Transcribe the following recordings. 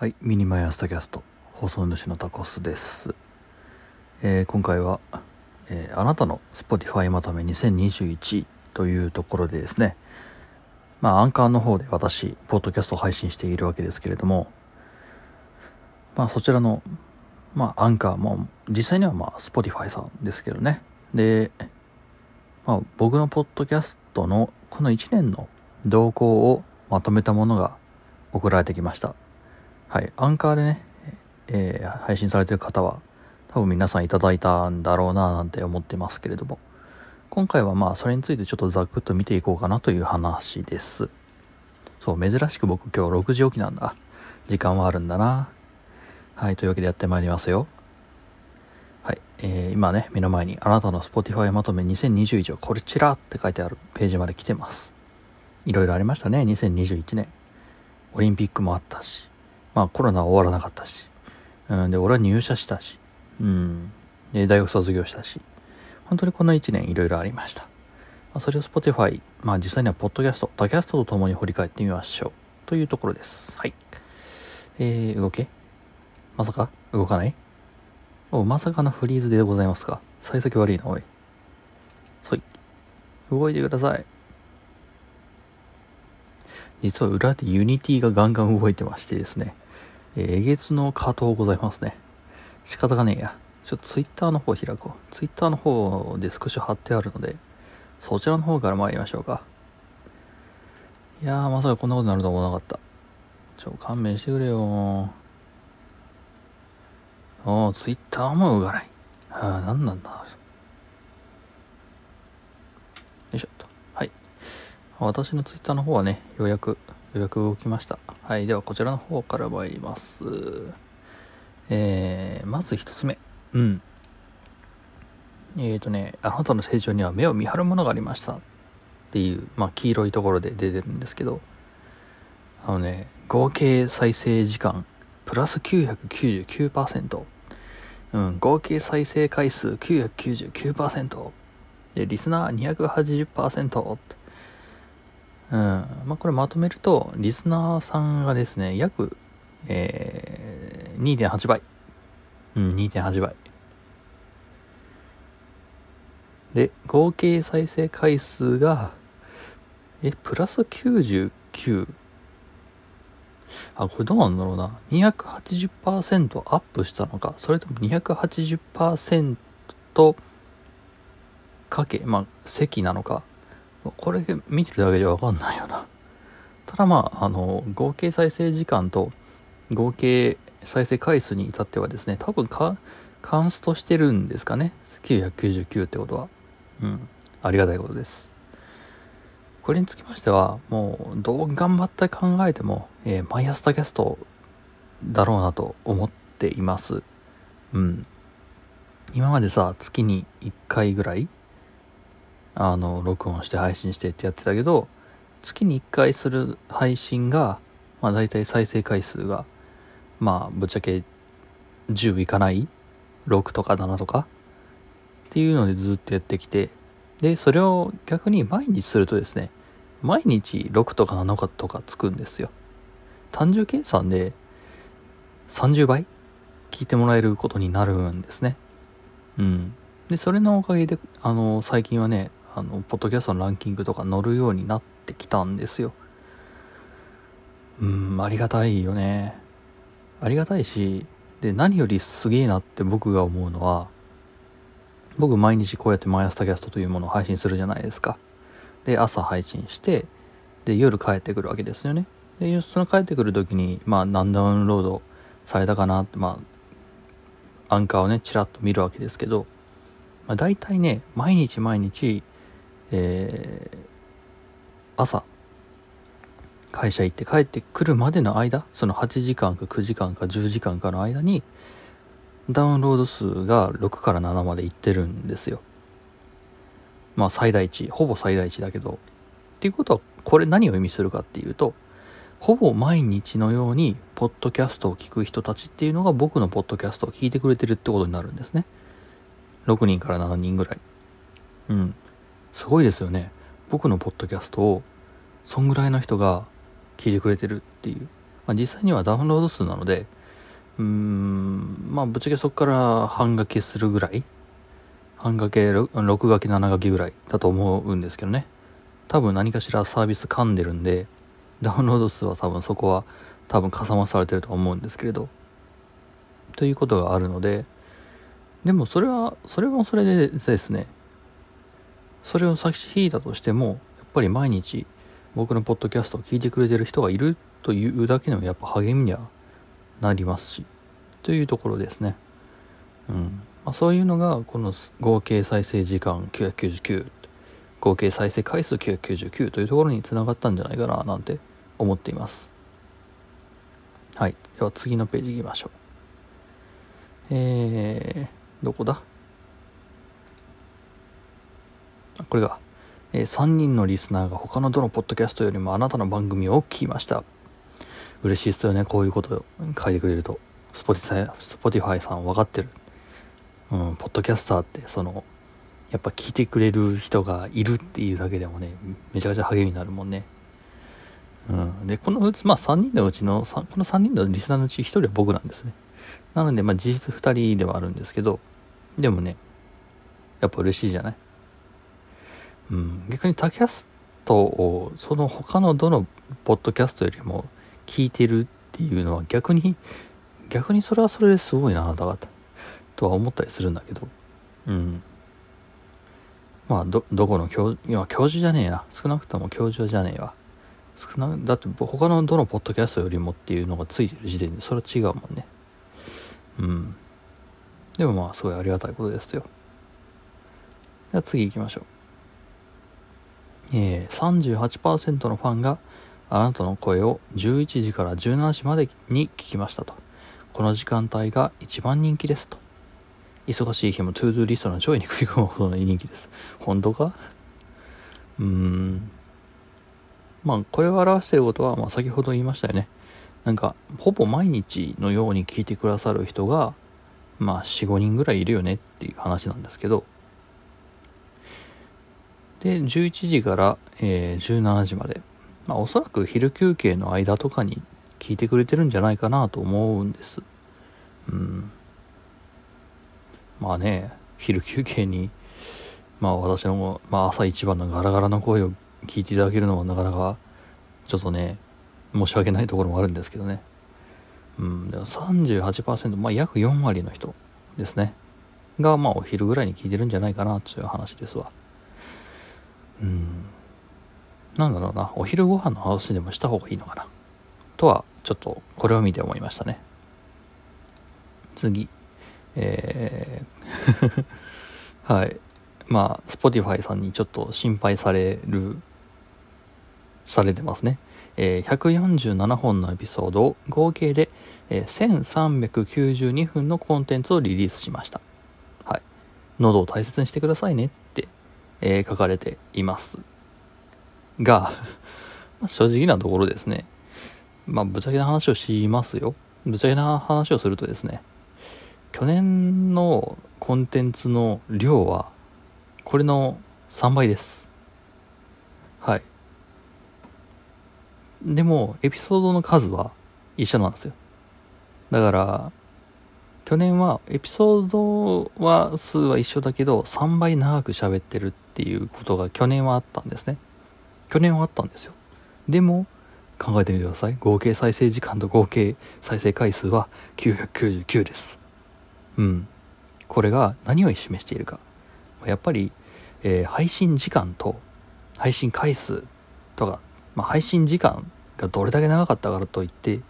はい、ミニマイ朝tacast 放送主のタコスです、えー今回は、えーあなたの Spotify まとめ2021というところでですね。まあアンカーの方で私ポッドキャストを配信しているわけですけれどもまあそちらのまあアンカーも実際にはまあ Spotify さんですけどね。でまあ僕のポッドキャストのこの1年の動向をまとめたものが送られてきました。はい、アンカーでね、えー配信されてる方は多分皆さんいただいたんだろうななんて思ってますけれども。今回はまあそれについてちょっとざくっと見ていこうかなという話です。そう珍しく僕今日6時起きなんだ。時間はあるんだな。はいというわけでやってまいりますよ。はい、えー今ね目の前にあなたの Spotify まとめ2021をこちらって書いてあるページまで来てます。いろいろありましたね2021年。オリンピックもあったし。まあコロナは終わらなかったし。うん、で、俺は入社したし。うん。で、大学卒業したし。本当にこの1年いろいろありました。まあ、それを Spotify、まあ実際にはポッドキャスト、タキャストと共に振り返ってみましょう。というところです。はい。えー、動け？まさか？動かない？お、まさかのフリーズでございますか？幸先悪いな、おい。そい。動いてください。実は裏で Unity がガンガン動いてましてですね、えーえげつの加藤ございますね。仕方がねえや。ちょっとツイッターの方開こう。ツイッターの方で少し貼ってあるので、そちらの方から参りましょうか。いやー、まさかこんなことになると思わなかった。ちょ、勘弁してくれよおー、ツイッターも動かない。はあ、なんなんだ。よいしょっと。はい。私のツイッターの方はね、ようやく、ようやく動きました。はい。では、こちらの方から参ります。えー、まず一つ目。うん。えーとね、あなたの成長には目を見張るものがありました。っていう、まあ、黄色いところで出てるんですけど、あのね、合計再生時間、プラス999%。うん、合計再生回数999%。で、リスナー280%。うん。まあ、これまとめると、リスナーさんがですね、約、えー、2.8倍。うん、2.8倍。で、合計再生回数が、え、プラス99。あ、これどうなんだろうな。280%アップしたのか、それとも280%かけ、まあ、席なのか。これ見てるだけじゃわかんないよな。ただまあ、あの、合計再生時間と合計再生回数に至ってはですね、多分か、カンストしてるんですかね。999ってことは。うん。ありがたいことです。これにつきましては、もう、どう頑張って考えても、えー、 MY朝tacast だろうなと思っています。うん。今までさ、月に1回ぐらいあの、録音して配信してってやってたけど、月に1回する配信が、まあ大体再生回数が、まあぶっちゃけ10いかない ?6 とか7とか？っていうのでずっとやってきて、で、それを逆に毎日するとですね、毎日6とか7日とかつくんですよ。単純計算で30倍聞いてもらえることになるんですね。うん。で、それのおかげで、あの、最近はね、あの、ポッドキャストのランキングとか乗るようになってきたんですよ。うん、ありがたいよね。ありがたいし、で、何よりすげえなって僕が思うのは、僕毎日こうやってマイアスキャストというものを配信するじゃないですか。で、朝配信して、で、夜帰ってくるわけですよね。で、その帰ってくる時に、まあ、何ダウンロードされたかなって、まあ、アンカーをね、チラッと見るわけですけど、まあ、大体ね、毎日毎日、えー、朝、会社行って帰ってくるまでの間、その8時間か9時間か10時間かの間に、ダウンロード数が6から7までいってるんですよ。まあ最大値、ほぼ最大値だけど。っていうことは、これ何を意味するかっていうと、ほぼ毎日のように、ポッドキャストを聞く人たちっていうのが僕のポッドキャストを聞いてくれてるってことになるんですね。6人から7人ぐらい。うん。すごいですよね。僕のポッドキャストを、そんぐらいの人が聞いてくれてるっていう。まあ、実際にはダウンロード数なので、うーん、まあ、ぶっちゃけそこから半掛けするぐらい、半掛け、6掛け、7掛けぐらいだと思うんですけどね。多分何かしらサービス噛んでるんで、ダウンロード数は多分そこは多分かさ増されてると思うんですけれど。ということがあるので、でもそれは、それもそれでですね、それを差し引いたとしても、やっぱり毎日僕のポッドキャストを聞いてくれてる人がいるというだけでもやっぱ励みにはなりますし、というところですね。うん。まあ、そういうのが、この合計再生時間999、合計再生回数999というところにつながったんじゃないかな、なんて思っています。はい。では次のページ行きましょう。えー、どこだ？これが、えー、3人のリスナーが他のどのポッドキャストよりもあなたの番組を聞きました。嬉しいですよね、こういうことを書いてくれると。 Spotify、さん分かってる。うん、ポッドキャスターって、その、やっぱ聞いてくれる人がいるっていうだけでもね、めちゃくちゃ励みになるもんね。うん。で、このうち、まあ3人のうちの、この3人のリスナーのうち1人は僕なんですね。なので、まあ事実2人ではあるんですけど、でもね、やっぱ嬉しいじゃない？うん。逆に tacastを、その他のどのポッドキャストよりも聞いてるっていうのは逆に、逆にそれはそれですごいな、あなた方。とは思ったりするんだけど。うん。まあ、ど、どこの教、今教授じゃねえな。少なくとも教授じゃねえわ。少な、だって他のどのポッドキャストよりもっていうのがついてる時点でそれは違うもんね。うん。でもまあ、すごいありがたいことですよ。では次行きましょう。えー、38%のファンがあなたの声を11時から17時までに聞きましたと。この時間帯が一番人気ですと。忙しい日も ToDo リストの上位に食い込むほどの人気です。本当か？うーん。まあ、これを表していることは、まあ、先ほど言いましたよね。なんか、ほぼ毎日のように聞いてくださる人が、まあ、4、5人ぐらいいるよねっていう話なんですけど、で、11時から、えー、17時まで。まあ、おそらく昼休憩の間とかに聞いてくれてるんじゃないかなと思うんです。うん。まあね、昼休憩に、まあ私の、まあ朝一番のガラガラの声を聞いていただけるのはなかなか、ちょっとね、申し訳ないところもあるんですけどね。うん、でも38%、まあ約4割の人ですね。が、まあお昼ぐらいに聞いてるんじゃないかなっていう話ですわ。うん。なんだろうな、お昼ご飯の話でもした方がいいのかな。とは、ちょっとこれを見て思いましたね。次。えー はい。まあ、Spotify さんにちょっと心配される、されてますね。えー、147本のエピソードを合計で、えー、1392分のコンテンツをリリースしました。はい。喉を大切にしてくださいねって、えー、書かれています。が、正直なところですね。まあ、ぶっちゃけな話をしますよ。ぶっちゃけな話をするとですね、去年のコンテンツの量は、これの3倍です。はい。でも、エピソードの数は一緒なんですよ。だから、去年はエピソードは数は一緒だけど、3倍長く喋ってるっていうことが去年はあったんですね。去年はあったんですよ。でも、考えてみてください。合計再生時間と合計再生回数は999です。うん。これが何を示しているか。やっぱり、えー、配信時間と配信回数とか、まあ、配信時間がどれだけ長かったからといって、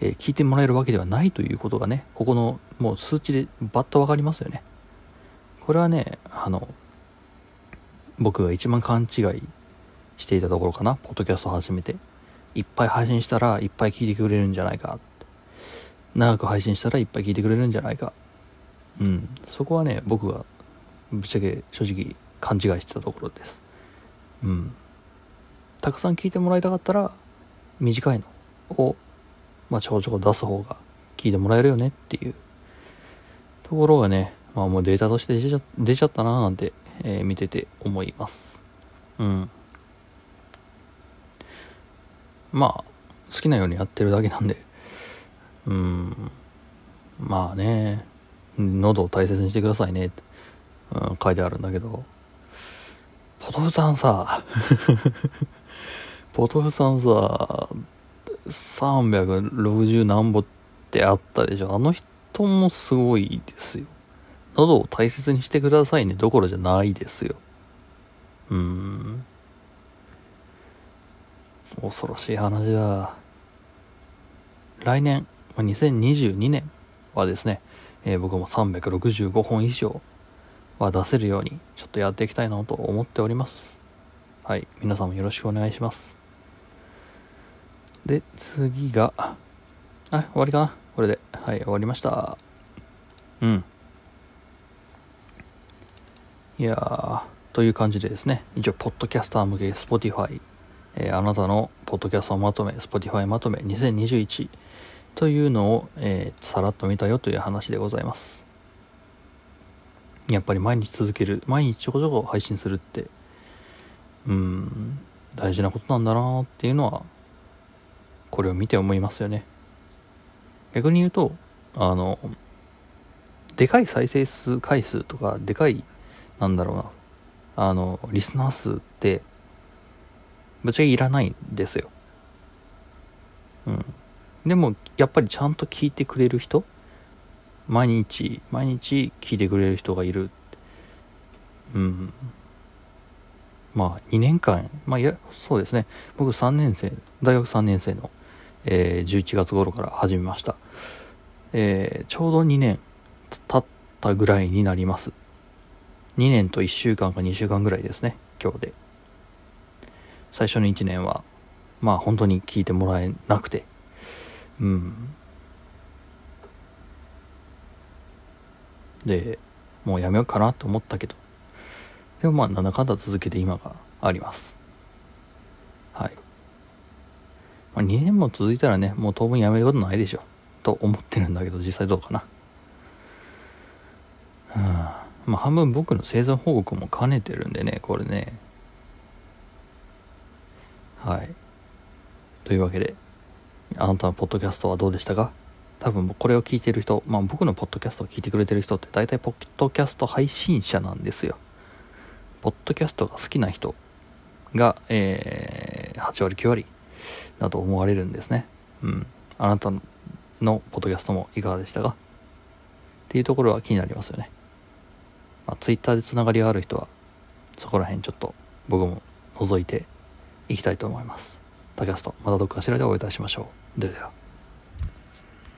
えー、聞いてもらえるわけではないということがね、ここのもう数値でバッとわかりますよね。これはね、あの、僕が一番勘違いしていたところかな、ポッドキャストを始めて。いっぱい配信したらいっぱい聞いてくれるんじゃないか。長く配信したらいっぱい聞いてくれるんじゃないか。うん。そこはね、僕がぶっちゃけ正直勘違いしてたところです。うん。たくさん聞いてもらいたかったら、短いのを、まあ、ちょこちょこ出す方が聞いてもらえるよねっていうところがね、まあもうデータとして出ちゃ出ちゃったなーなんて、えー、見てて思います。うん。まあ、好きなようにやってるだけなんで、うん。まあね。喉を大切にしてくださいね。って、うん、書いてあるんだけど。ポトフさんさ。ポトフさんさ360何歩ってあったでしょ。あの人もすごいですよ喉を大切にしてくださいね。どころじゃないですよ。うーん。恐ろしい話だ。来年2022年はですね、えー、僕も365本以上は出せるようにちょっとやっていきたいなと思っております。はい。皆さんもよろしくお願いします。で次があ終わりかな。これで。はい終わりました。うん。いやーという感じでですね一応ポッドキャスター向け Spotify えー、あなたのポッドキャストまとめ Spotify まとめ2021というのを、えー、さらっと見たよという話でございます。やっぱり毎日続ける毎日ちょこちょこ配信するってうん大事なことなんだなーっていうのはこれを見て思いますよね。逆に言うとあのでかい再生数回数とかでかいなんだろうな。あのリスナー数ってぶっちゃけいらないんですよ。うん。でもやっぱりちゃんと聞いてくれる人？毎日毎日聞いてくれる人がいる。うん。まあ2年間まあいやそうですね。僕3年生大学3年生の、えー、11月頃から始めました。えー、ちょうど2年経ったぐらいになります。2年と1週間か2週間ぐらいですね。今日で。最初の1年はまあ本当に聞いてもらえなくて。うん。でもうやめようかなと思ったけど。でもまあなんだかんだ続けて今があります。はい、まあ、2年も続いたらねもう当分やめることないでしょ。と思ってるんだけど実際どうかな。まあ半分僕の生存報告も兼ねてるんでねこれねはいというわけであなたのポッドキャストはどうでしたか？多分これを聞いてる人、まあ僕のポッドキャストを聞いてくれてる人って大体ポッドキャスト配信者なんですよ。ポッドキャストが好きな人が、えー、8割9割だと思われるんですね。うん。あなたのポッドキャストもいかがでしたか？っていうところは気になりますよね。まあ、ツイッターでつながりがある人は、そこら辺ちょっと僕も覗いていきたいと思います。 tacast、またどっかしらでお会いいたしましょう。ではでは。